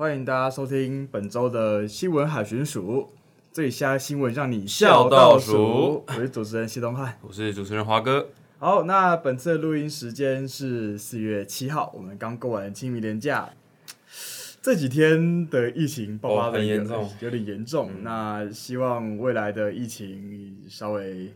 欢迎大家收听本周的新闻海巡署，最瞎新闻让你笑到数。我是主持人谢东汉，我是主持人华哥。好，那本次的录音时间是四月七号，我们刚过完清明连假，这几天的疫情爆发的很严重，有点严重。嗯、那希望未来的疫情稍微，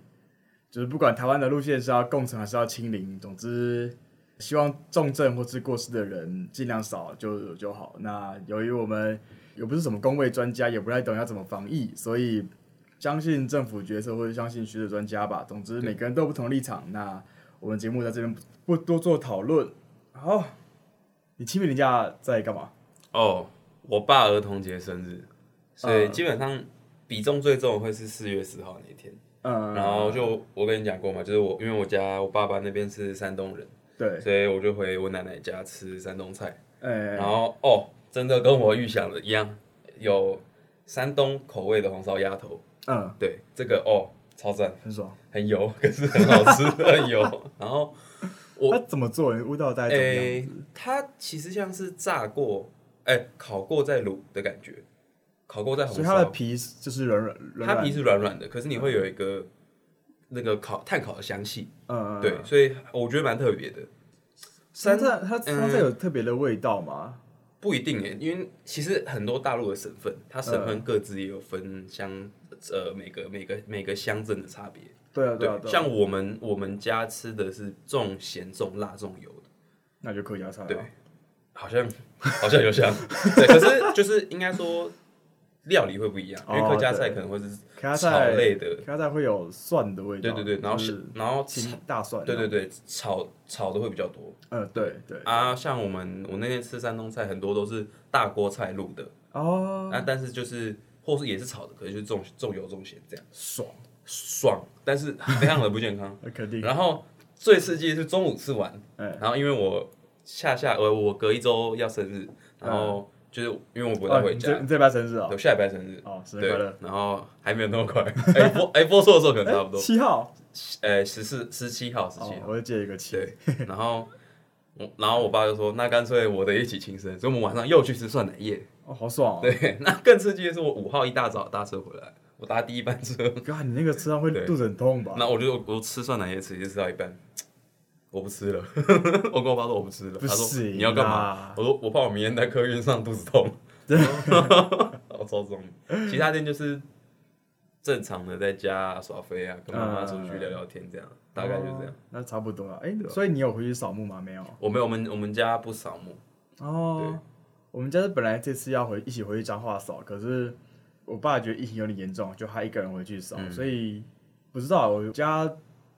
就是不管台湾的路线是要共存还是要清零，总之。希望重症或是过世的人尽量少就就好。那由于我们又不是什么公卫专家，也不太懂要怎么防疫，所以相信政府决策或者相信学者专家吧。总之每个人都有不同立场。那我们节目在这边不多做讨论。好，你清明连假在干嘛？哦，我爸儿童节生日，所以基本上比重最重的会是四月十号那一天。嗯，然后就我跟你讲过嘛，就是我因为我家我爸爸那边是山东人。对，所以我就回我奶奶家吃山东菜，哎然后哦，真的跟我预想的一样，有山东口味的红烧鸭头，嗯，对，这个哦，超赞，很爽，很油，可是很好吃，很油。然后我它怎么做？味道大概怎么样？欸，它其实像是炸过，哎，欸，烤过再卤的感觉，烤过再红烧，所以它的皮就是软软，它皮是软软的，可是你会有一个。那个烤炭烤的香气，嗯，对，所以我觉得蛮特别的。山菜它山菜有特别的味道吗？不一定诶，因为其实很多大陆的省份，它省份各自也有分乡，呃，每个每个每个乡镇的差别。对啊，对啊，像我们我们家吃的是重咸、重辣、重油的，那就客家菜。对，好像好像有像，对，可是就是应该说。料理会不一样，因为客家菜可能会是炒类的，客家菜会有蒜的味道。对对对，然后是然后大蒜。对对对，炒炒的会比较多。嗯，对对。啊，像我们我那天吃山东菜，很多都是大锅菜卤的。哦。啊，但是就是或是也是炒的，可是就是重重油重咸这样。爽爽，但是非常的不健康。肯定。然后最刺激的是中午吃完，然后因为我下下我我隔一周要生日，然后。就是因为我不太回家，你这拜生日啊？对，下礼拜生日哦，生日快乐。然后还没有那么快，哎播哎播错的时候可能差不多。七号，呃十四十七号十七号，我就借一个七。对，然后我然后我爸就说，那干脆我的一起庆生，所以我们晚上又去吃涮奶液。哦，好爽。对，那更刺激的是我五号一大早搭车回来，我搭第一班车。哥，你那个吃到会肚子很痛吧？那我就我吃涮奶也吃，就吃到一半。我不吃了，我跟我爸说我不吃了。他说你要干嘛？我说我怕我明天在客运上肚子痛。对，好超重。其他天就是正常的在家耍飞啊，跟妈妈出去聊聊天这样，大概就这样。那差不多啊。哎，所以你有回去扫墓吗？没有。我没有，我们我们家不扫墓。哦。我们家是本来这次要回一起回去彰化扫，可是我爸觉得疫情有点严重，就他一个人回去扫，所以不知道我家。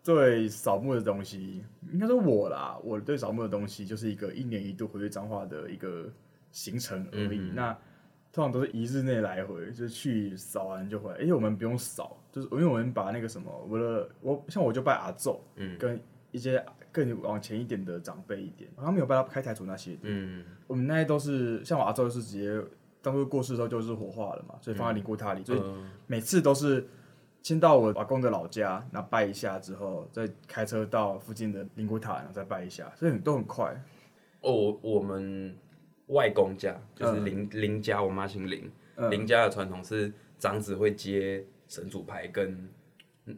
对扫墓的东西，应该说我啦，我对扫墓的东西就是一个一年一度回去彰化的一个行程而已。嗯、那通常都是一日内来回，就是去扫完就回来。因为我们不用扫，就是因为我们把那个什么，我的我像我就拜阿祖，嗯，跟一些更往前一点的长辈一点，好像没有拜到开台祖那些。嗯，我们那些都是像我阿祖是直接当初过世的时候就是火化了嘛，所以放在灵骨塔里，嗯、所以每次都是。先到我阿公的老家，然后拜一下之后，再开车到附近的灵骨塔，然后再拜一下，所以都很快。哦，我我们外公家就是林林家，我妈姓林，林家的传统是长子会接神主牌，跟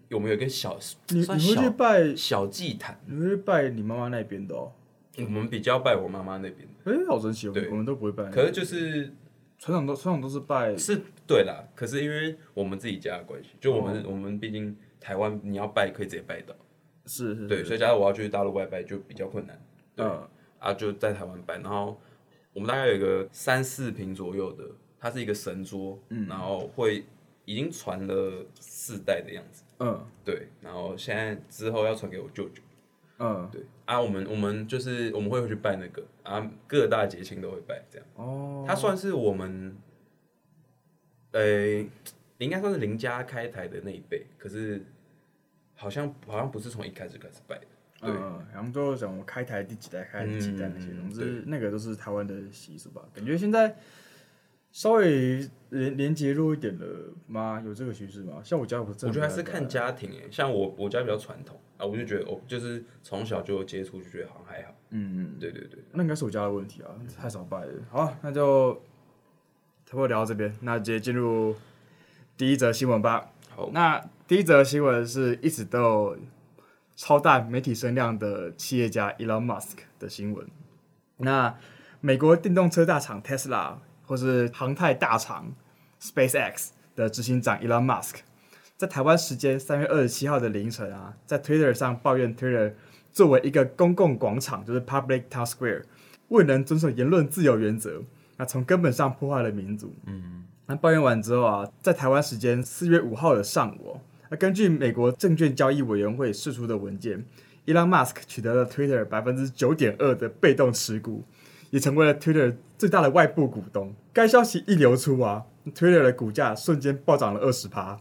有没有一个小你你会去拜小祭坛？你会去拜你妈妈那边的哦？我们比较拜我妈妈那边的。哎，好神奇，对，我们都不会拜。可是就是。传统都船长都是拜是对啦，可是因为我们自己家的关系，就我们、哦、我们毕竟台湾你要拜可以直接拜到，是是，是，对，所以假如我要去大陆拜拜就比较困难，对、嗯、啊，就在台湾拜，然后我们大概有一个三四平左右的，它是一个神桌，嗯，然后会已经传了四代的样子，嗯，对，然后现在之后要传给我舅舅。嗯，对啊，我们我们就是我们会去拜那个啊，各大节庆都会拜这样。哦，他算是我们，呃、欸，应该算是林家开台的那一辈，可是好像好像不是从一开始开始拜的。对，然后都讲我开台第几代，开第几代那些，总之那个都是台湾的习俗吧。感觉现在。稍微连连接弱一点的吗？有这个趋势吗？像我家不是，我觉得还是看家庭诶。像我我家比较传统啊，我就觉得哦，就是从小就接触，就觉得好像还好。嗯嗯，对对对，那应该是我家的问题啊，太少拜了。好，那就差不多聊到这边，那直接进入第一则新闻吧。好，那第一则新闻是一直都有超大媒体声量的企业家 Elon Musk 的新闻。那美国电动车大厂 Tesla 或是航太大厂 SpaceX 的执行长 Elon Musk，在台湾时间三月二十七号的凌晨啊，在 Twitter 上抱怨 Twitter 作为一个公共广场，就是 Public Town Square，未能遵守言论自由原则，那从根本上破坏了民主。嗯，那抱怨完之后啊，在台湾时间四月五号的上午，那根据美国证券交易委员会释出的文件，Elon Musk 取得了 Twitter 百分之九点二的被动持股，也成为了 Twitter 最大的外部股东。该消息一流出啊，Twitter 的股价瞬间暴涨了二十趴。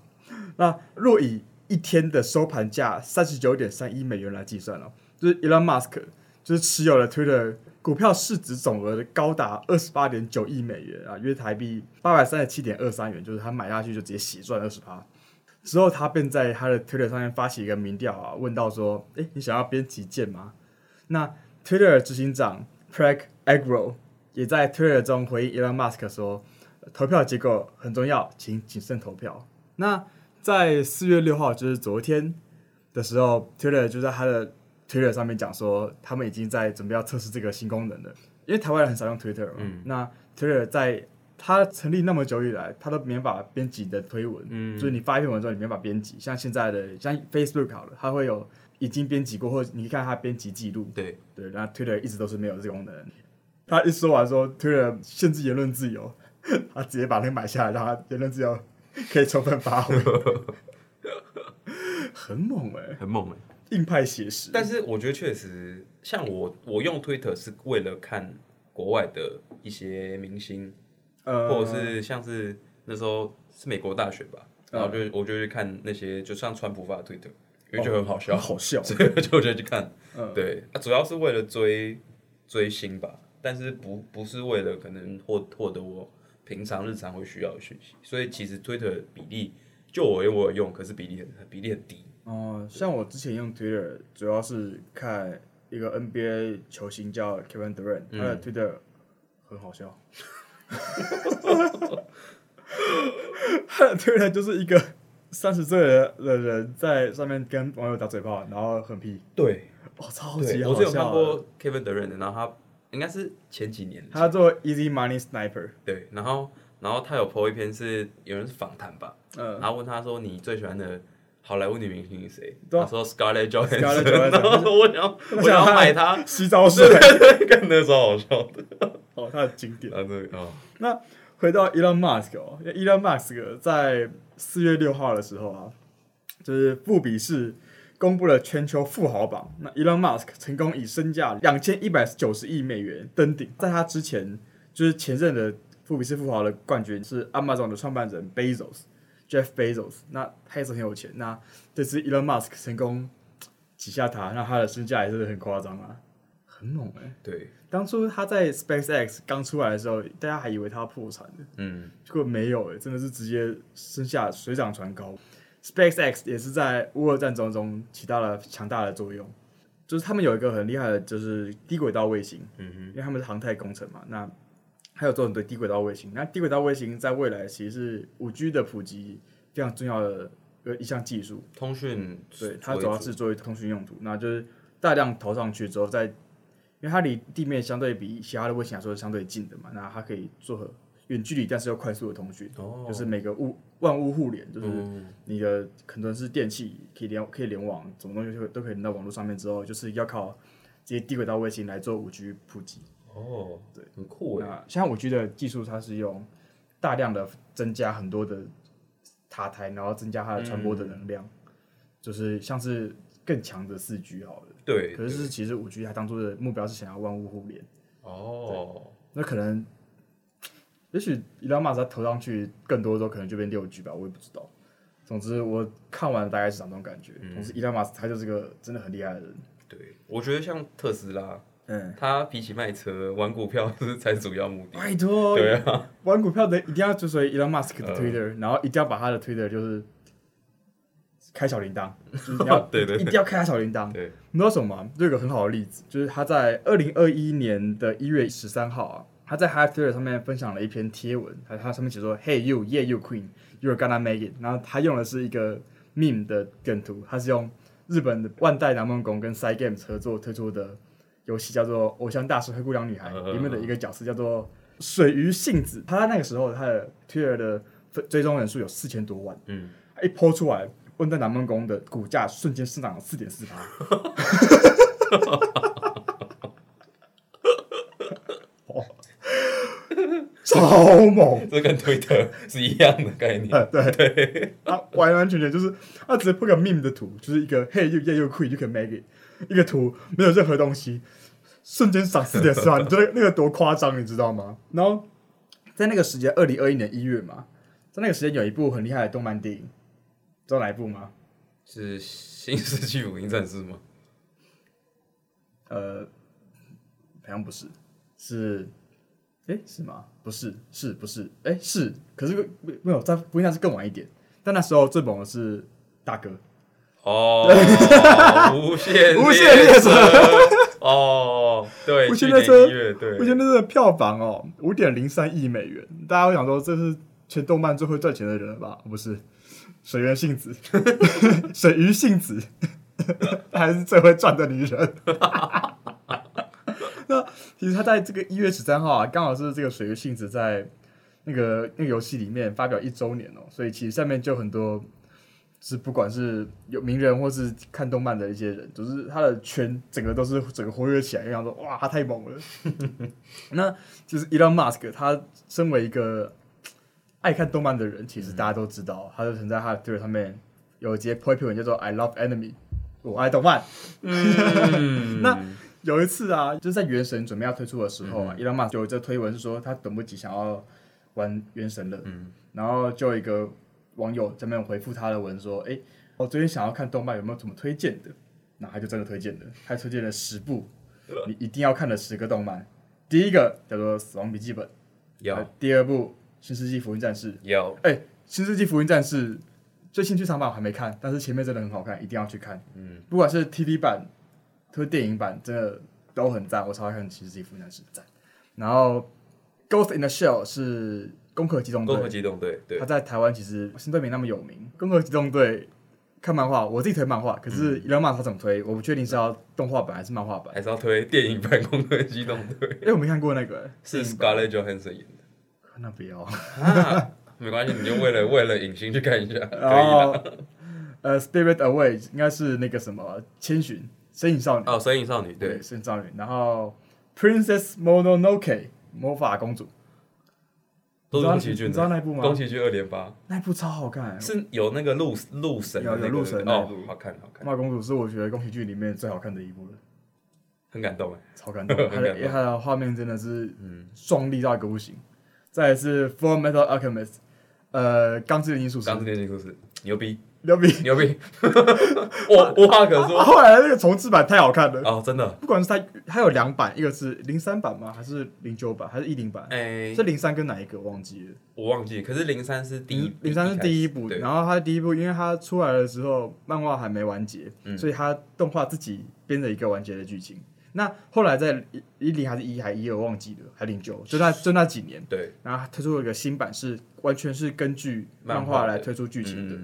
那若以一天的收盘价三十九点三亿美元来计算了，就是 Elon Musk 就是持有了 Twitter 股票市值总额的高达二十八点九亿美元啊，约台币八百三十七点二三元，就是他买下去就直接洗赚二十趴。之后他便在他的 Twitter 上面发起一个民调啊，问到说：“诶，你想要编辑键吗？”那 Twitter 执行长 Prag Agrawal 也在 Twitter 中回应 Elon Musk 说：“投票结果很重要，请谨慎投票。”那在四月六号，就是昨天的时候，Twitter 就在他的 Twitter 上面讲说，他们已经在准备要测试这个新功能了。因为台湾人很少用 Twitter 嘛，嗯、那 Twitter 在它成立那么久以来，它都没法编辑的推文，嗯、就是你发一篇文之后，你没法编辑。像现在的像 Facebook 好了，它会有已经编辑过，或者你看它编辑记录。对对，然后 Twitter 一直都是没有这个功能。他一说完说 Twitter 限制言论自由，他直接把那个买下来，让他言论自由。可以充分发挥，很猛哎、欸，很猛哎、欸，硬派写实。但是我觉得确实，像我我用 Twitter 是为了看国外的一些明星，呃、或者是像是那时候是美国大选吧，呃、然后就我就去看那些，就像川普发的 Twitter，因为就很好笑，哦、好笑，所以就我就去看。呃、对，啊，主要是为了追追星吧，但是不不是为了可能获获得我。平常日常会需要的讯息，所以其实 Twitter 比例就我用我有用，可是比例很比例很低。哦、呃，像我之前用 Twitter 主要是看一个 NBA 球星叫 Kevin Durant，他的 Twitter 很好笑。他的 Twitter 就是一个三十岁的的人在上面跟网友打嘴炮，然后很皮。对，哦，超级好笑。我是有看过 Kevin Durant，然后他。应该是前几年，他做 Easy Money Sniper，对，然后然后他有 po 一篇是有人是访谈吧，嗯，然后问他说，你最喜欢的好莱坞女明星是谁？他说 Scarlett Johansson，然后 我想要我想要买他。洗澡水，看那时候好笑。的，哦，他的经典。啊，对哦。那回到 Elon Musk 哦，Elon Musk 在四月六号的时候啊，就是富比士。公布了全球富豪榜，那 Elon Musk 成功以身价两千一百九十亿美元登顶。在他之前，就是前任的富比士富豪的冠军是 Amazon 的创办人 Bezos，Jeff Bezos。那他也是很有钱。那这次 Elon Musk 成功挤下他，那他的身价也是很夸张啊，很猛哎、欸。对，当初他在 SpaceX 刚出来的时候，大家还以为他要破产的，嗯，结果没有哎、欸，真的是直接身价水涨船高。SpaceX 也是在乌俄战争中起到了强大的作用，就是他们有一个很厉害的，就是低轨道卫星，嗯哼，因为他们是航太工程嘛，那还有做很多低轨道卫星，那低轨道卫星在未来其实是五 G 的普及非常重要的一项技术，通讯，对，它主要是作为通讯用途，那就是大量投上去之后，在因为它离地面相对比其他的卫星来说是相对近的嘛，那它可以做远距离但是又快速的通讯，哦，就是每个物。万物互联，就是你的可能是电器可以连可以联网，什么东西都都可以连到网络上面之后，就是要靠这些低轨道卫星来做五 G 普及。哦，对，很酷哎。像五 G 的技术，它是用大量的增加很多的塔台，然后增加它的传播的能量，嗯、就是像是更强的四 G 好了。对。可是其实五 G 它当初的目标是想要万物互联。哦。那可能。也许伊隆马斯克投上去更多的时候，可能就变六 G 吧，我也不知道。总之，我看完大概是这种感觉。嗯、同时，伊隆马斯他就是个真的很厉害的人。对，我觉得像特斯拉，嗯，他比起卖车，玩股票是才是主要目的。拜托，对啊，玩股票的一定要追随伊隆马斯克的 Twitter，、嗯、然后一定要把他的 Twitter 就是开小铃铛，就是你要对，对对，一定要开他小铃铛。对，你知道什么吗？就有个很好的例子，就是他在二零二一年的一月十三号啊。他在 Hive Twitter 上面分享了一篇贴文，他他上面写说：“Hey you, yeah you queen, you're gonna make it。”然后他用的是一个 meme 的梗图，他是用日本的万代南梦宫跟 Side Games 合作推出的游戏，叫做《偶像大师灰姑娘女孩》里面的一个角色叫做水鱼幸子。他在那个时候他的 Twitter 的追踪人数有四千多万，嗯，一 po 出来，万代南梦宫的股价瞬间上涨了四点四趴。超猛！这跟推特是一样的概念。嗯、对对，他完完全全就是他直接铺个 meme 的图，就是一个 Hey you yeah you queen you can make it，一个图没有任何东西，瞬间涨四点四万，你觉得那个多夸张，你知道吗？然后在那个时间，二零二一年一月嘛，在那个时间有一部很厉害的动漫电影，知道哪一部吗？是《新世纪福音战士》吗？呃，好像不是，是。哎，是吗？不是，是不是？哎，是，可是没没有在，不应该是更晚一点。但那时候最猛的是大哥哦，无 限无限列车哦，对，无限列车，对，无限列车的票房哦，五点零三亿美元。大家会想说，这是全动漫最会赚钱的人了吧？不是，水原幸子，水鱼幸子，还是最会赚的女人。其实他在这个一月十三号啊，刚好是这个水月性子在那个那个游戏里面发表一周年哦，所以其实下面就很多，是不管是有名人或是看动漫的一些人，就是他的圈整个都是整个活跃起来，然后说哇，他太猛了。那就是 Elon Musk，他身为一个爱看动漫的人，其实大家都知道，他就曾在他的 Twitter 上面有一节 po 文叫做 I love anime，我爱动漫。嗯、那有一次啊，就是在《原神》准备要推出的时候啊，伊朗马斯就有这推文是说他等不及想要玩《原神》了，嗯，然后就有一个网友在那边回复他的文说：“哎、欸，我最近想要看动漫，有没有什么推荐的？”那他就真的推荐了，他推荐了十部你一定要看的十个动漫。第一个叫做《死亡笔记本》，有；第二部《新世纪福音战士》，有。哎，《新世纪福音战士》最新剧场版我还没看，但是前面真的很好看，一定要去看。嗯，不管是 TV 版。这个电影版真的都很赞，我超爱看《新世纪福音战士》赞。然后《Ghost in the Shell》是《攻壳机动队》，攻壳机动队，对，他在台湾其实相对没那么有名。《攻壳机动队》看漫画，我自己推漫画，可是伊隆马他怎么推？我不确定是要动画版还是漫画版，还是要推电影版《攻壳机动队》？哎，我没看过那个，是 Scarlett Johansson 演的。那不要，没关系，你就为了为了影星去看一下，可以了。呃，《Spirit Away》应该是那个什么千寻。神隐少女。哦，神隐少女对，神隐少女，然后 Princess Mononoke 魔法公主，都是宫崎骏的，你知道那部吗？宫崎骏二连八，那部超好看，是有那个鹿鹿神，有鹿神哦，好看好看。魔法公主是我觉得宫崎骏里面最好看的一部了，很感动哎，超感动，它的它的画面真的是嗯。壮丽到一个不行。再来是 Full Metal Alchemist，呃，钢之炼金术师，钢之炼金术师，牛逼。牛逼牛逼！我无话可说。后来那个重制版太好看了哦，真的。不管是它，它有两版，一个是零三版吗？还是零九版？还是一零版？哎，是零三跟哪一个？我忘记了。我忘记，可是零三是第一，零三是第一部。然后它第一部，因为它出来的时候漫画还没完结，所以它动画自己编了一个完结的剧情。那后来在一零还是一还一，我忘记了，还零九，就那就那几年。对。然后推出了一个新版，是完全是根据漫画来推出剧情的。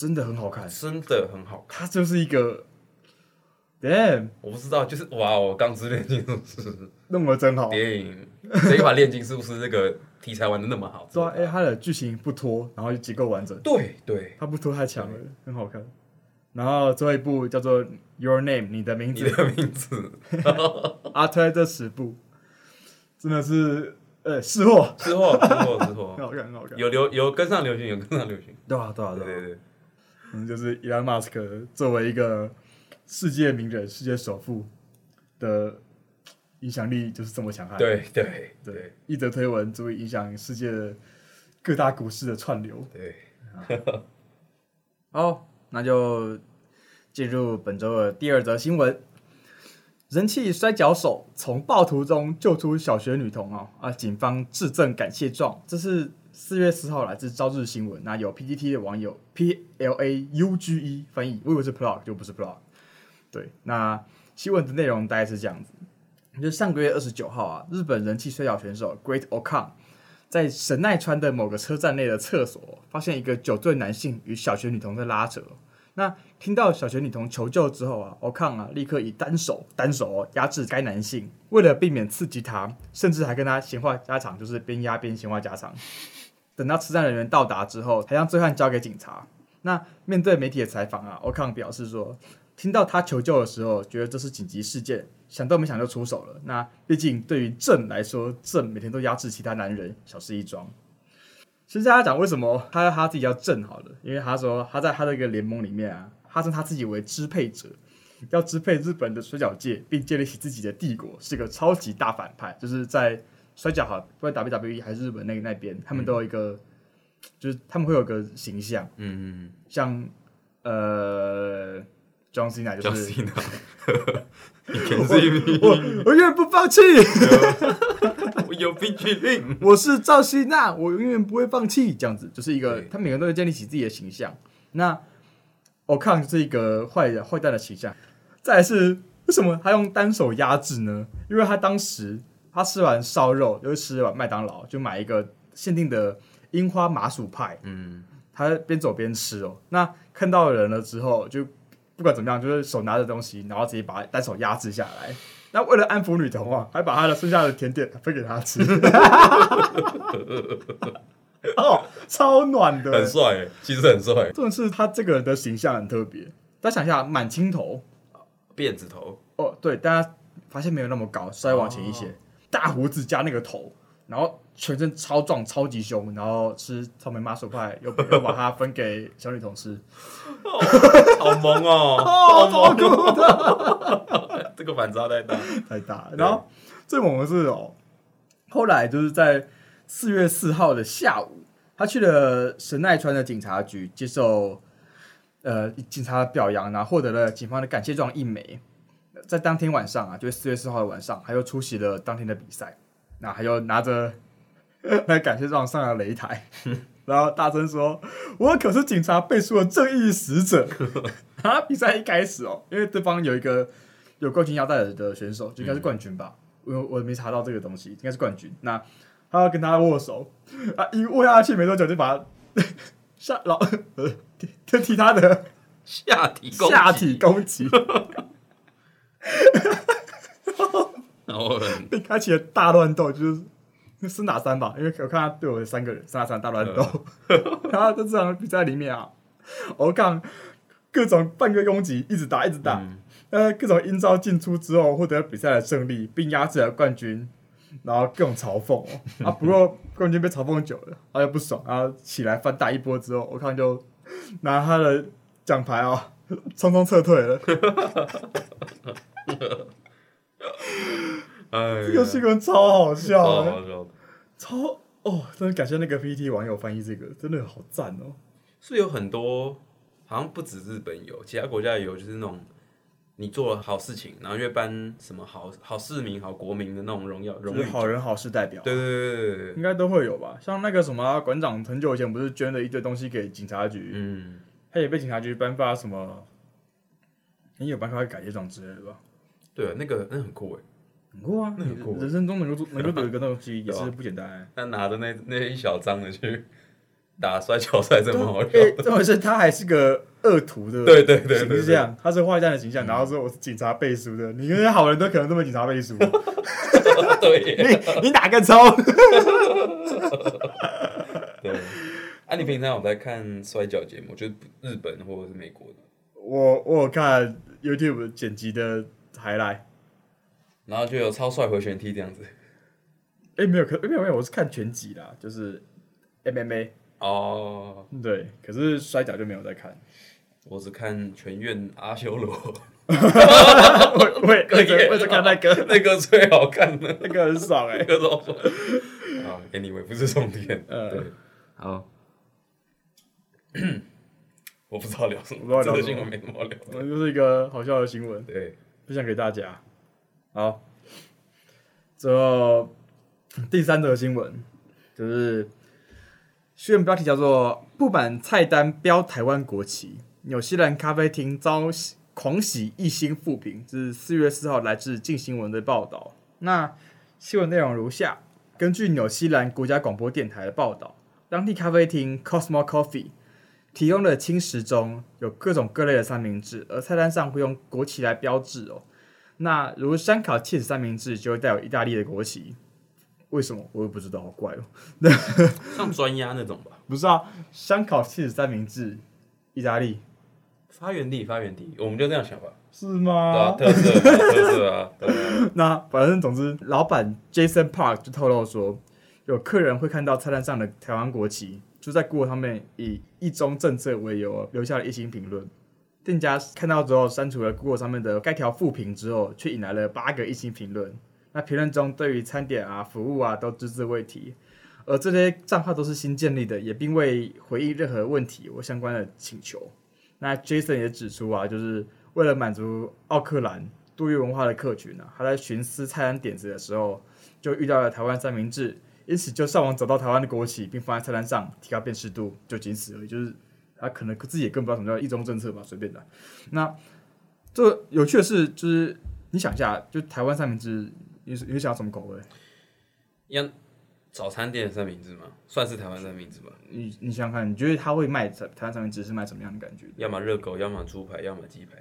真的很好看，真的很好看。它就是一个，damn，我不知道，就是哇哦，钢之炼金术师。弄得真好。电影。这一把炼金术师这个题材玩的那么好，对啊，哎，它的剧情不拖，然后又结构完整，对对，它不拖太强了，很好看。然后最后一部叫做 Your Name，你的名字，你的名字，阿推这十部。真的是，呃，是货，是货，是货，是货，很好看，很好看，有流有跟上流行，有跟上流行，对啊，对啊，对对对。嗯，就是伊隆马斯克作为一个世界名人、世界首富的影响力就是这么强悍。对对对，一则推文足以影响世界的各大股市的串流。对，好，那就进入本周的第二则新闻：人气摔跤手从暴徒中救出小学女童哦！啊，警方致赠感谢状，这是。四月四号来自朝日新闻，那有 PTT 的网友 P L A U G E 翻译，我以为是 plug 就不是 plug。对，那新闻的内容大概是这样子：就是上个月二十九号啊，日本人气摔角选手 Great O-Khan 在神奈川的某个车站内的厕所，发现一个酒醉男性与小学女童在拉扯。那听到小学女童求救之后啊，O-Khan 啊立刻以单手单手哦压制该男性，为了避免刺激他，甚至还跟他闲话家常，就是边压边闲话家常。等到车站人员到达之后，才将醉汉交给警察。那面对媒体的采访啊，O-Khan 表示说，听到他求救的时候，觉得这是紧急事件。想都没想就出手了。那毕竟对于朕来说，朕每天都压制其他男人，小事一桩。其实大家讲为什么他他自己叫朕好了，因为他说他在他的一个联盟里面啊，他称他自己为支配者，要支配日本的水饺界，并建立起自己的帝国，是个超级大反派。就是在摔跤哈，不管 WWE 还是日本那那边，他们都有一个，嗯、就是他们会有个形象，嗯嗯，像呃。John Cena 就是 John Cena 我我永远不放弃，我有冰淇淋。我是赵希娜，我永远不会放弃。这样子就是一个，他每个人都会建立起自己的形象。那 O-Khan 就是一个坏的坏蛋的形象。再来是为什么他用单手压制呢？因为他当时他吃完烧肉，又吃完麦当劳，就买一个限定的樱花麻薯派。嗯，他边走边吃哦。那看到人了之后就。不管怎么样，就是手拿着东西，然后直接把单手压制下来。那为了安抚女童啊，还把她的剩下的甜点分给她吃。哦，超暖的，很帅，其实很帅。重点是他这个人的形象很特别。大家想一下，满青头，辫子头。哦，对，大家发现没有那么高，稍微往前一些，哦、大胡子加那个头，然后全身超壮、超级凶，然后吃草莓麻薯派，又又把它分给小女童吃。哦、好萌哦，好萌的，这个反差太大太大。然后最猛的是哦，后来就是在四月四号的下午，他去了神奈川的警察局接受呃警察的表扬，然后获得了警方的感谢状一枚。在当天晚上啊，就是四月四号的晚上，他又出席了当天的比赛，那还有拿着 那感谢状上了擂台。然后大声说：“我可是警察背书的正义使者。”啊！比赛一开始哦，因为对方有一个有冠军腰带的选手，就应该是冠军吧？我、嗯、我没查到这个东西，应该是冠军。那他要跟他握手啊，一握下去没多久就把他 下老就踢他的下体下体攻击，然后被开启了大乱斗，就是。是哪三吧？因为我看他队友有三个人，三打三大乱斗。嗯、然后在这场比赛里面啊，我看各种半个拥挤，一直打，一直打。呃、嗯，各种阴招进出之后，获得比赛的胜利，并压制了冠军。然后各种嘲讽哦，啊，不过冠军被嘲讽久了，他又不爽，然后起来翻打一波之后，我看就拿他的奖牌啊，匆匆撤退了。哎，这个新闻超好笑，超好笑的，超哦！真的感谢那个 PTT 网友翻译这个，真的好赞哦。是有很多，好像不止日本有，其他国家也有，就是那种你做了好事情，然后越颁什么好好市民、好国民的那种荣耀，荣誉好人好事代表。对对对对对，应该都会有吧？像那个什么馆长，很久以前不是捐了一堆东西给警察局？嗯，他也被警察局颁发什么？你有颁发感谢状之类的吧？对啊，那个那很酷哎。很酷啊！那很酷人生中能够做能够有一个 东西也是不简单。他拿着那那一小张的去打摔跤赛，这么好笑。这回事他还是个恶徒的，对对对，是这样。他是坏蛋的形象，然后说我是警察背书的。你那些好人都可能都被警察背书。对，你你哪个抽？对。啊，你平常有在看摔跤节目，就是日本或者是美国的？我我有看 YouTube 剪辑的 highlight。然后就有超帅回旋踢这样子，哎，没有，可没有没有，我是看全集啦，就是 MMA 哦，对，可是摔跤就没有在看，我只看全院阿修罗，我我也 我也看那个，那个最好看的，那个很爽哎，那个超爽，啊，Anyway 不是重点，嗯，对，好，我不知道聊什么，这个新闻没什么好聊，嗯，就是一个好笑的新闻，对，分享给大家。好，最后第三则新闻就是新闻标题叫做“不满菜单标台湾国旗，纽西兰咖啡厅遭狂喜一星负评”。这是四月四号来自镜新闻的报道。那新闻内容如下：根据纽西兰国家广播电台的报道，当地咖啡厅 Cosmo Coffee 提供的轻食中有各种各类的三明治，而菜单上会用国旗来标志哦。那如香烤起司三明治就会带有意大利的国旗，为什么我也不知道，好怪哦。像专鸭那种吧？不是啊，香烤起司三明治，意大利发源地，发源地，我们就这样想吧。是吗？对啊，特色，特色啊。那反正总之，老板 Jason Park 就透露说，有客人会看到菜单上的台湾国旗，就在 Google 上面以一中政策为由留下了一星评论。店家看到之后删除了 Google 上面的该条负评之后，却引来了八个一星评论。那评论中对于餐点啊、服务啊都只字未提，而这些账号都是新建立的，也并未回应任何问题或相关的请求。那 Jason 也指出啊，就是为了满足奥克兰多元文化的客群啊，他在寻思菜单点子的时候，就遇到了台湾三明治，因此就上网找到台湾的国旗，并放在菜单上，提高辨识度，就仅此而已，就是。他可能自己也更不知道什么叫一中政策吧，随便的。那这有趣的是，就是你想一下，就台湾三明治，你你想要什么口味？要早餐店的三明治吗？算是台湾三明治吧。你你想想看，你觉得他会卖台湾三明治是卖什么样的感觉？要么热狗，要么猪排，要么鸡排，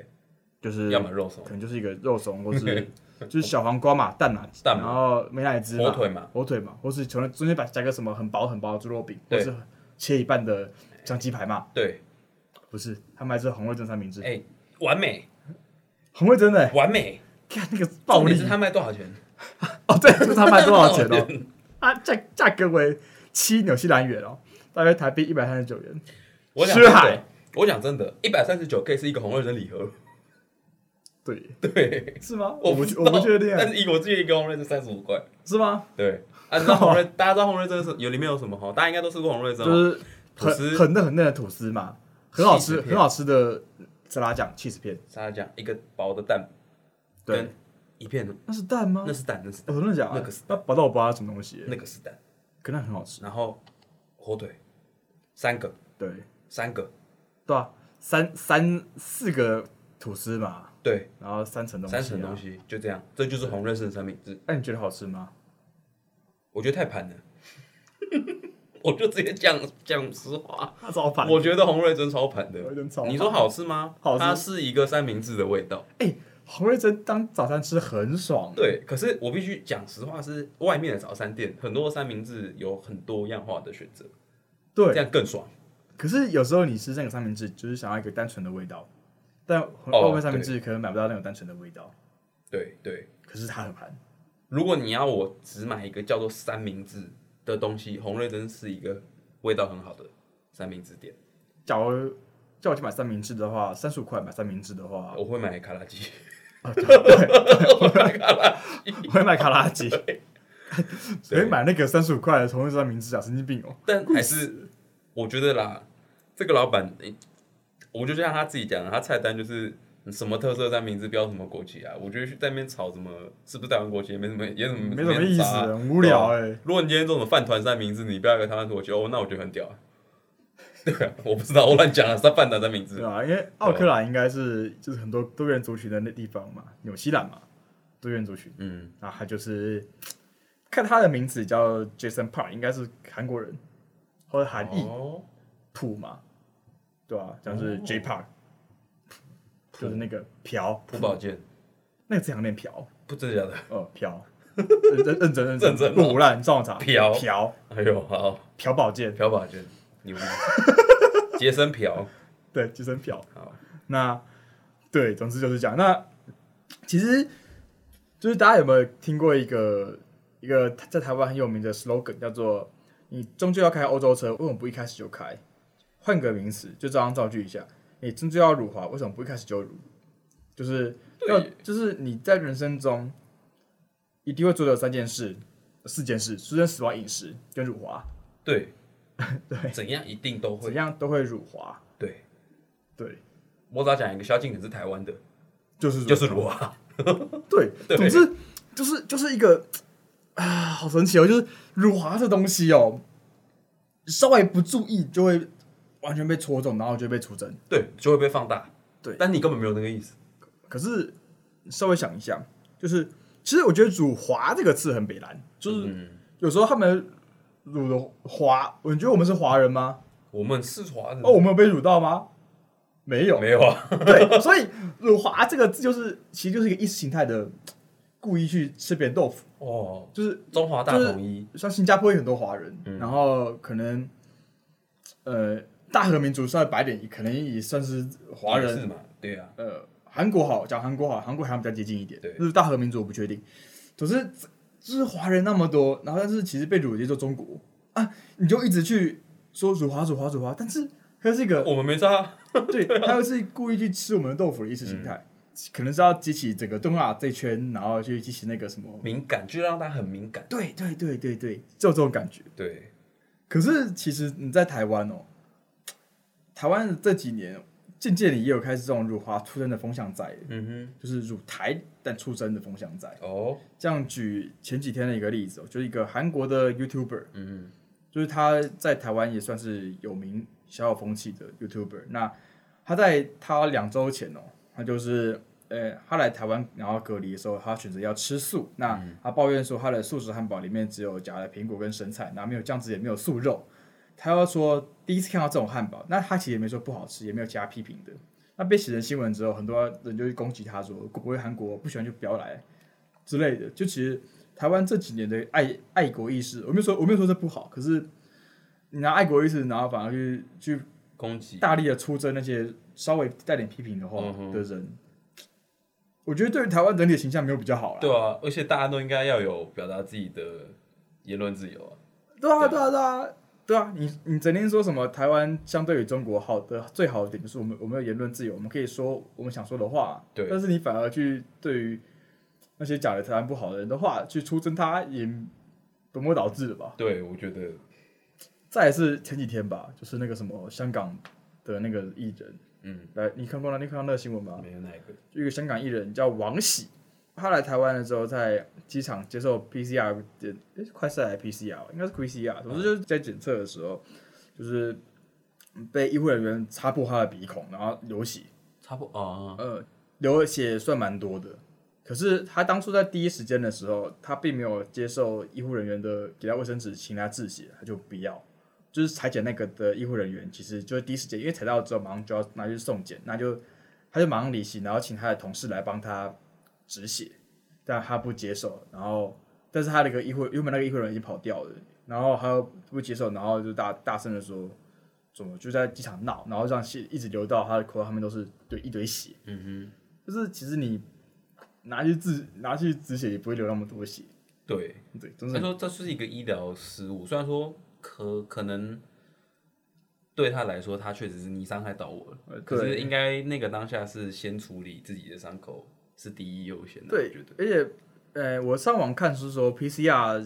就是要么肉松，可能就是一个肉松，或是 就是小黄瓜嘛，蛋嘛，蛋嘛，然后美乃滋火腿嘛，火腿嘛，或是从中间把加个什么很薄很薄的猪肉饼，或是切一半的。像鸡排嘛？对，不是，他们还是红味珍三明治。哎，完美，红味珍的完美。看那个暴力，他卖多少钱？哦，对，就是他卖多少钱哦？啊，价价格为七纽西兰元哦，大约台币一百三十九元。我讲真的，我讲真的，一百三十九可以是一个红味珍礼盒。对。对，是吗？我不我不确定。但是以我记得一个红瑞是三十五块，是吗？对，啊，你知道红瑞，大家知道红味珍是有里面有什么哈？大家应该都吃过红味珍，就是。很很嫩很嫩的吐司嘛，很好吃很好吃的沙拉酱起司片，沙拉酱一个薄的蛋，对，一片。那是蛋吗？那是蛋，那是我真的假的？那个是那薄到我不知道什么东西，那个是蛋，可能很好吃。然后火腿。三个，对，三个，对啊，三三四个吐司嘛，对，然后三层东西，三层东西就这样，这就是红瑞士的三明治。那你觉得好吃吗？我觉得太盘了。我就直接讲讲实话，它超盘。我觉得红瑞珍超盘的。你说好吃吗？好吃。它是一个三明治的味道。哎、欸，红瑞珍当早餐吃很爽。对，可是我必须讲实话，是外面的早餐店很多三明治有很多样化的选择，对，这样更爽。可是有时候你吃这个三明治，就是想要一个单纯的味道，但外面三明治可能买不到那种单纯的味道。对对。可是它很盘。如果你要我只买一个叫做三明治的东西，红瑞珍是一个味道很好的三明治店。假如叫我去买三明治的话，三十五块买三明治的话，我会买卡拉鸡。啊，对，我会买卡拉鸡，我会买卡拉鸡。所以买那个三十五块的红瑞珍三明治啊，神经病哦！但还是我觉得啦，这个老板，我就像他自己讲的，他菜单就是。什么特色三明治标什么国旗啊？我觉得去在那边炒什么是不是台湾国旗也没什么，也什么没什么意思，很无聊哎、欸。如果你今天做什么饭团三明治，你标一个台湾国旗，哦，那我觉得很屌。对啊，我不知道，我乱讲了，是饭团三明治。对啊，因为奥克兰应该是就是很多多元族群的那地方嘛，纽西兰嘛，多元族群。嗯，啊，他就是看他的名字叫 Jason Park，应该是韩国人或者韩裔土嘛，对啊，像是 J Park。就是那个朴朴宝剑，那个字好像念朴，不真的假的？哦，朴，认认真认真，认真不胡乱，上网查朴朴，哎呦好，朴宝剑，朴宝剑，牛逼，杰森朴，对，杰森朴，好，那对，总之就是这样，那其实就是大家有没有听过一个一个在台湾很有名的 slogan，叫做“你终究要开欧洲车，为什么不一开始就开？”换个名词，就这样造句一下。你真正要辱华，为什么不一开始就辱？就是要，就是你在人生中一定会做的三件事、四件事：出生、死亡、饮食跟辱华。对，对，怎样一定都会，怎样都会辱华。对，对。我只要讲一个，萧敬腾是台湾的，就是就是辱华。对，总之就是就是一个啊，好神奇哦！就是辱华这东西哦，稍微不注意就会。完全被戳中，然后就被出征，对，就会被放大，对，但你根本没有那个意思。可是稍微想一下，就是其其实我觉得“辱华”这个字很北烂，就是有时候他们辱的华，你觉得我们是华人吗？我们是华人哦，我们有被辱到吗？没有，没有啊。对，所以“辱华”这个字就是，其实就是一个意识形态的故意去吃别人豆腐哦，就是中华大统一，像新加坡有很多华人，嗯、然后可能呃。大和民族稍微白点，可能也算是华人是嘛？对啊。呃，韩国好，讲韩国好，韩国还比较接近一点。对。就是大和民族我不确定。可是，就是华人那么多，然后但是其实被辱的就中国啊，你就一直去说辱华、辱华、辱华，但是它是一个我们没杀。对，他又是故意去吃我们的豆腐的意识形态，嗯、可能是要激起整个东亚这圈，然后去激起那个什么敏感，就让他很敏感。对对对对对，就这种感觉。对。可是其实你在台湾哦。台湾这几年渐渐的也有开始这种辱华出征的风向在，嗯哼，就是辱台但出征的风向在。哦，这样举前几天的一个例子哦，就是一个韩国的 YouTuber，嗯哼，就是他在台湾也算是有名、小有风气的 YouTuber。那他在他两周前哦，他就是呃，他来台湾然后隔离的时候，他选择要吃素。那他抱怨说，他的素食汉堡里面只有夹了苹果跟生菜，然后没有酱汁，也没有素肉。他要说第一次看到这种汉堡，那他其实也没说不好吃，也没有加批评的。那被写成新闻之后，很多人就去攻击他说，国回韩国不喜欢就不要来之类的。就其实台湾这几年的爱爱国意识，我没有说我没有说这不好，可是你拿爱国意识，然后反而去去攻击，大力的出征那些稍微带点批评的话的人，嗯、我觉得对于台湾整体的形象没有比较好了。对啊，而且大家都应该要有表达自己的言论自由啊。对啊，对啊，对啊。对啊，你你整天说什么台湾相对于中国好的最好的点就是我们我们有言论自由，我们可以说我们想说的话。对。但是你反而去对于那些讲的台湾不好的人的话去出征，他也本末倒置了吧？对，我觉得。再来是前几天吧，就是那个什么香港的那个艺人，嗯，来，你看过了？你看到那个新闻吗？没有那个。就一个香港艺人叫王喜。他来台湾的时候，在机场接受 PCR 检，诶，快筛还是 PCR？应该是 PCR。总之就是在检测的时候，就是被医护人员擦破他的鼻孔，然后流血。擦破啊？呃，流血算蛮多的。可是他当初在第一时间的时候，他并没有接受医护人员的给他卫生纸，请他自血，他就不要。就是裁剪那个的医护人员，其实就是第一时间，因为采到之后马上就要拿去送检，那就他就马上离席，然后请他的同事来帮他。止血，但他不接受。然后，但是他那个医护，原本那个医护人员已经跑掉了。然后他又不接受，然后就大大声的说，怎么就在机场闹，然后让血一直流到他的口，他们都是对一堆血。嗯哼，就是其实你拿去止拿去止血也不会流那么多血。对对，他说这是一个医疗失误，虽然说可可能对他来说，他确实是你伤害到我了，可是应该那个当下是先处理自己的伤口。是第一优先的，对，而且，呃，我上网看是说，PCR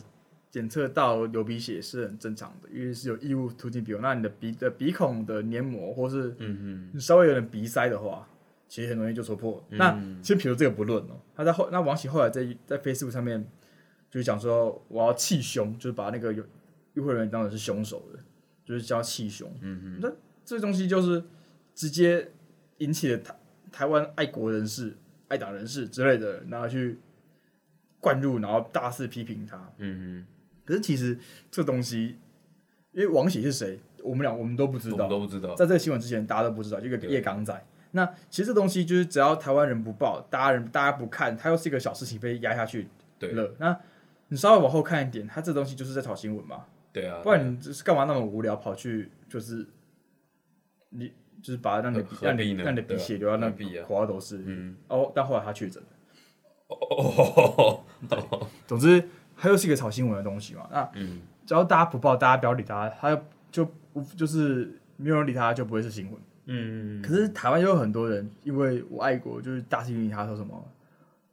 检测到流鼻血是很正常的，因为是有异物突进鼻孔，那你的鼻的鼻孔的黏膜，或是嗯嗯你稍微有点鼻塞的话，其实很容易就戳破。嗯、那其实比如这个不论哦，他在后，那王喜后来在在 Facebook 上面就是讲说，我要气凶，就是把那个有医护人员当成是凶手的，就是叫气凶。嗯嗯，那这东西就是直接引起了台台湾爱国人士。爱党人士之类的，然后去灌入，然后大肆批评他。嗯哼。可是其实这东西，因为王喜是谁，我们俩我们都不知道，都不知道。在这个新闻之前，大家都不知道，就一个叶港仔。那其实这东西就是只要台湾人不报，大家人大家不看，他又是一个小事情被压下去了。那你稍微往后看一点，他这东西就是在炒新闻嘛。对啊。不然你就是干嘛那么无聊，跑去就是你。就是把让你让你让你鼻血流到那口花都是，嗯，哦，但后来他确诊了，哦，总之他又是一个炒新闻的东西嘛，那嗯，只要大家不报，大家不要理他，他就就是没有人理他，就不会是新闻，嗯，可是台湾又有很多人，因为我爱国，就是大声他说什么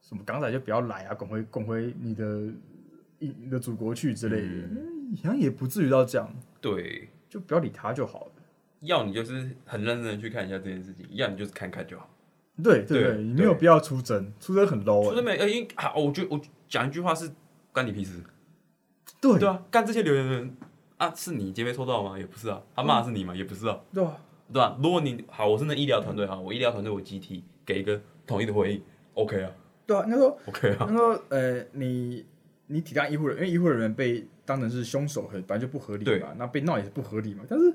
什么港仔就不要来啊，滚回滚回你的你的祖国去之类的，好像也不至于到这样，对，就不要理他就好了。要你就是很认真的去看一下这件事情，要你就是看看就好。对对对，你没有必要出征，出征很 low。出征没？有，因为啊，我觉得我讲一句话是关你屁事。对对啊，干这些留言的人啊，是你今天抽到吗？也不是啊，他骂的是你吗？也不是啊。对啊，对吧？如果你好，我是那医疗团队哈，我医疗团队我集体给一个统一的回应，OK 啊。对啊，那时候 OK 啊。那时候呃，你你体谅医护人员，因为医护人员被当成是凶手，很本来就不合理嘛，那被闹也是不合理嘛。但是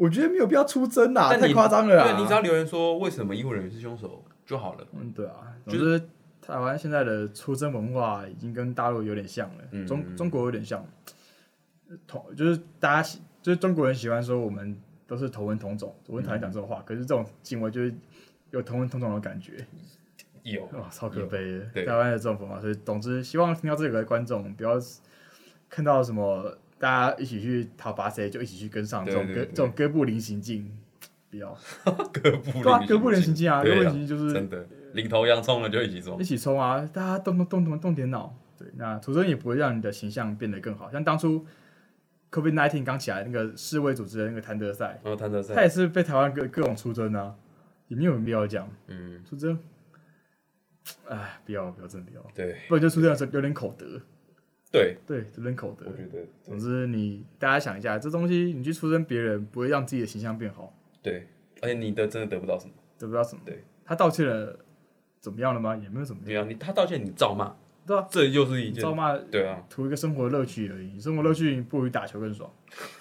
我觉得没有必要出征啊，太夸张了。对，你只要留言说为什么医护人员是凶手就好了。嗯，对啊，就是台湾现在的出征文化已经跟大陆有点像了，嗯、中中国有点像，同就是大家喜就是中国人喜欢说我们都是同文同种，我很讨厌讲这种话，嗯、可是这种行为就是有同文同种的感觉。有哇，超可悲的台湾的这种文化，所以总之希望听到这个的观众不要看到什么大家一起去讨伐谁就一起去跟上这种哥这种哥布林行径，不要哥布林对啊，哥布林行径啊，哥布林行径就是真的领头羊冲了就一起冲，一起冲啊！大家动动动动动点脑，对，那出征也不会让你的形象变得更好，像当初 COVID nineteen 刚起来那个世卫组织的那个谭德赛，哦，谭德赛，他也是被台湾各各种出征啊，也没有必要讲，嗯，出征。哎，不要不要，真的不要。对，不然就出这样子有点口德。对对，有点口德。我觉得，总之你大家想一下，这东西你去出征别人，不会让自己的形象变好。对，而且你的真的得不到什么，得不到什么。对，他道歉了，怎么样了吗？也没有什么。对啊，你他道歉，你照骂。对啊，这又是一件照骂。对啊，图一个生活乐趣而已，生活乐趣不如打球更爽。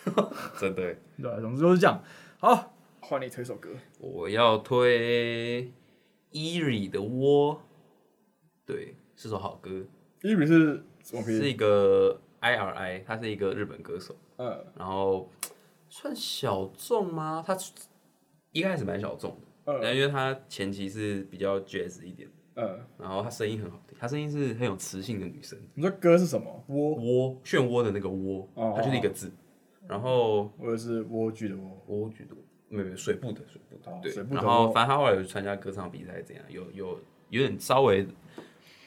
真的。对啊，总之都是这样。好，换你推首歌。我要推 Eri 的窝。对，是首好歌。Eri 是是一个 I R I，他是一个日本歌手。嗯。然后算小众吗？他一开始蛮小众的。嗯。因为他前期是比较 jazz 一点。嗯。然后他声音很好听，他声音是很有磁性的女生。你说歌是什么？窝窝，漩涡的那个窝。哦。它就是一个字。然后。或者是莴苣的莴。莴苣的，没有没有，水部的水部的。对。然后反正他后来有参加歌唱比赛，怎样？有有有点稍微。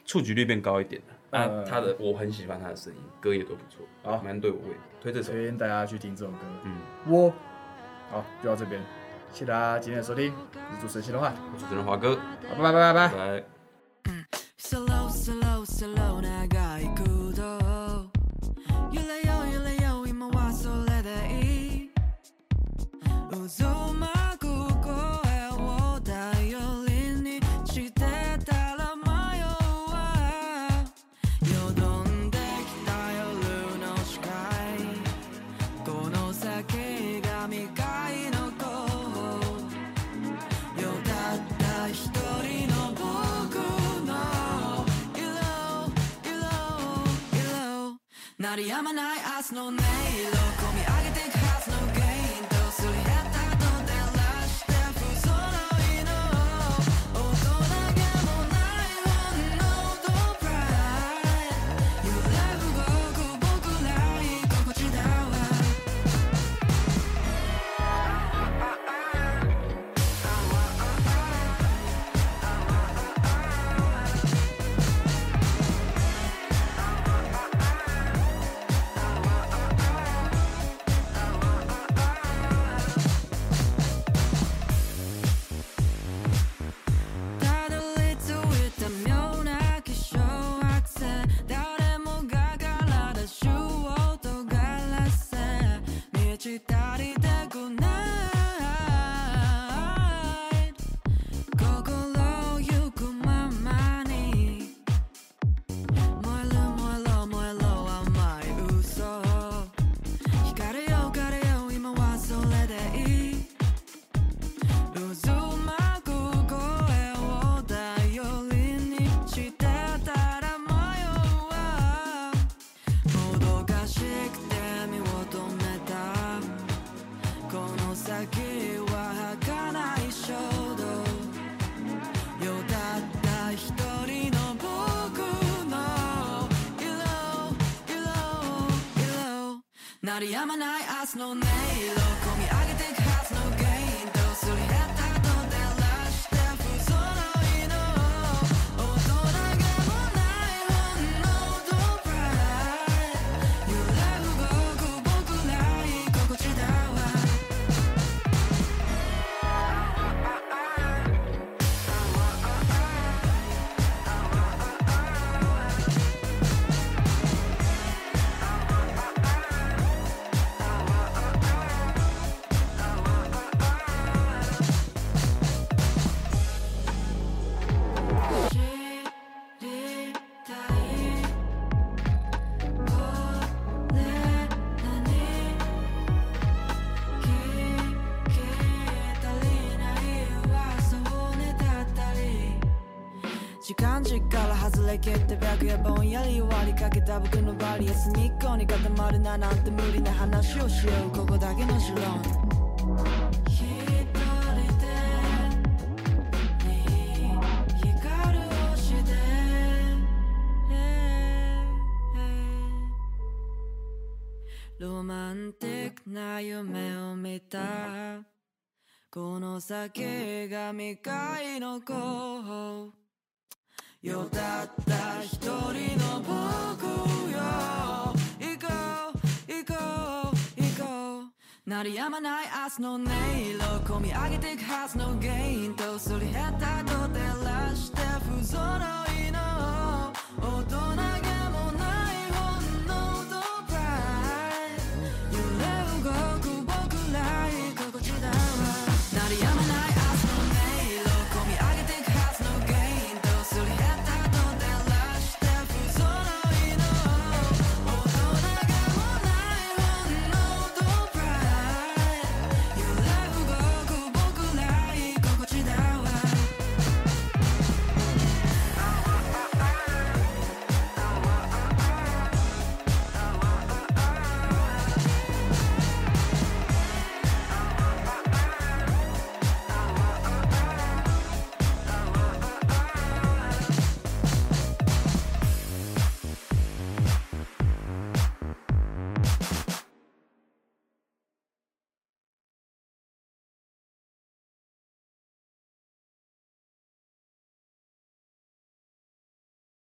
触及率变高一点了，那他的我很喜欢他的声音，歌也都不错，好，蛮对我味。推这首，推荐大家去听这首歌。嗯，我，好，就到这边，谢谢大家今天的收听，我是主持人谢东汉，我是主持人华哥，好，拜拜拜拜拜。鸣り I'm a eye, I no nail. Not a のバリア隅っこに固まるななんて无理な话をしようここだけの城ロマンティックな梦を见たこの先が未开の子よたった一人の僕よ。行こう行こう。行こう。鳴りやまない明日の音色。込み上げていくはずの原因とすり減ったと照らして不揃いの大人